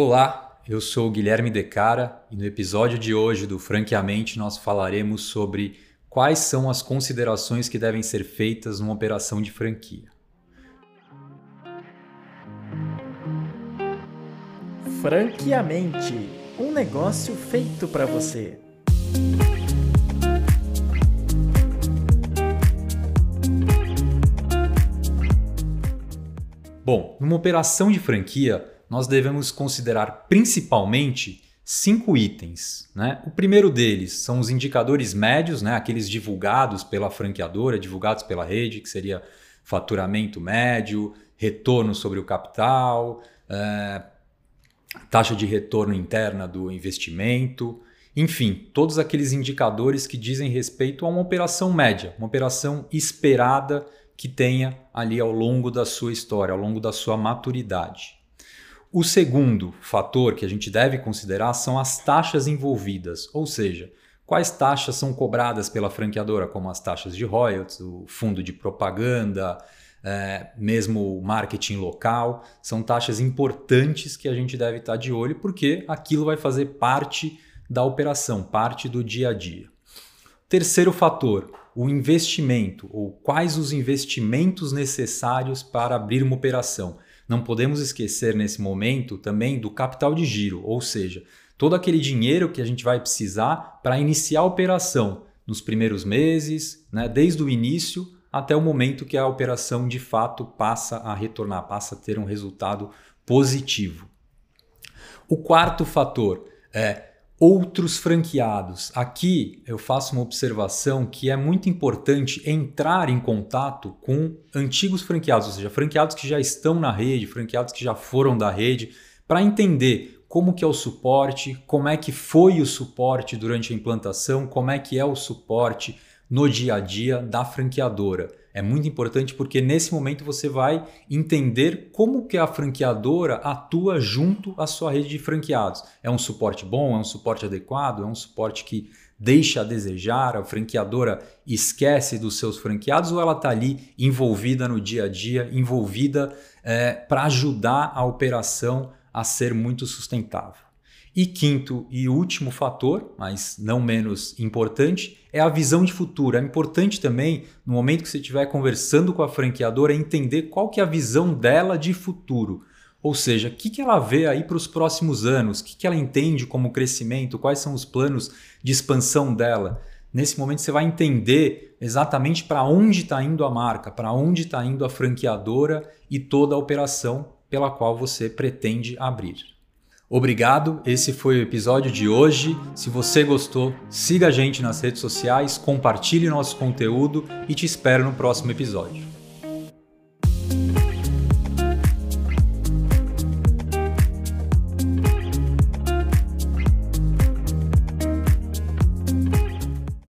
Olá, eu sou o Guilherme Decara e no episódio de hoje do Franqueamente nós falaremos sobre quais são as considerações que devem ser feitas numa operação de franquia. Franqueamente, um negócio feito para você. Bom, numa operação de franquia, nós devemos considerar principalmente cinco itens. Né? O primeiro deles são os indicadores médios, né? aqueles divulgados pela franqueadora, divulgados pela rede, que seria faturamento médio, retorno sobre o capital, é, taxa de retorno interna do investimento, enfim, todos aqueles indicadores que dizem respeito a uma operação média, uma operação esperada que tenha ali ao longo da sua história, ao longo da sua maturidade. O segundo fator que a gente deve considerar são as taxas envolvidas, ou seja, quais taxas são cobradas pela franqueadora, como as taxas de royalties, o fundo de propaganda, é, mesmo o marketing local, são taxas importantes que a gente deve estar de olho porque aquilo vai fazer parte da operação, parte do dia a dia. Terceiro fator, o investimento, ou quais os investimentos necessários para abrir uma operação. Não podemos esquecer nesse momento também do capital de giro, ou seja, todo aquele dinheiro que a gente vai precisar para iniciar a operação nos primeiros meses, né, desde o início até o momento que a operação de fato passa a retornar, passa a ter um resultado positivo. O quarto fator é outros franqueados. Aqui eu faço uma observação que é muito importante entrar em contato com antigos franqueados, ou seja, franqueados que já estão na rede, franqueados que já foram da rede, para entender como que é o suporte, como é que foi o suporte durante a implantação, como é que é o suporte no dia a dia da franqueadora. É muito importante porque nesse momento você vai entender como que a franqueadora atua junto à sua rede de franqueados. É um suporte bom, é um suporte adequado, é um suporte que deixa a desejar, a franqueadora esquece dos seus franqueados ou ela está ali envolvida no dia a dia, envolvida é, para ajudar a operação a ser muito sustentável. E quinto e último fator, mas não menos importante, é a visão de futuro. É importante também, no momento que você estiver conversando com a franqueadora, entender qual que é a visão dela de futuro. Ou seja, o que, que ela vê aí para os próximos anos, o que, que ela entende como crescimento, quais são os planos de expansão dela. Nesse momento você vai entender exatamente para onde está indo a marca, para onde está indo a franqueadora e toda a operação pela qual você pretende abrir. Obrigado, esse foi o episódio de hoje. Se você gostou, siga a gente nas redes sociais, compartilhe nosso conteúdo e te espero no próximo episódio.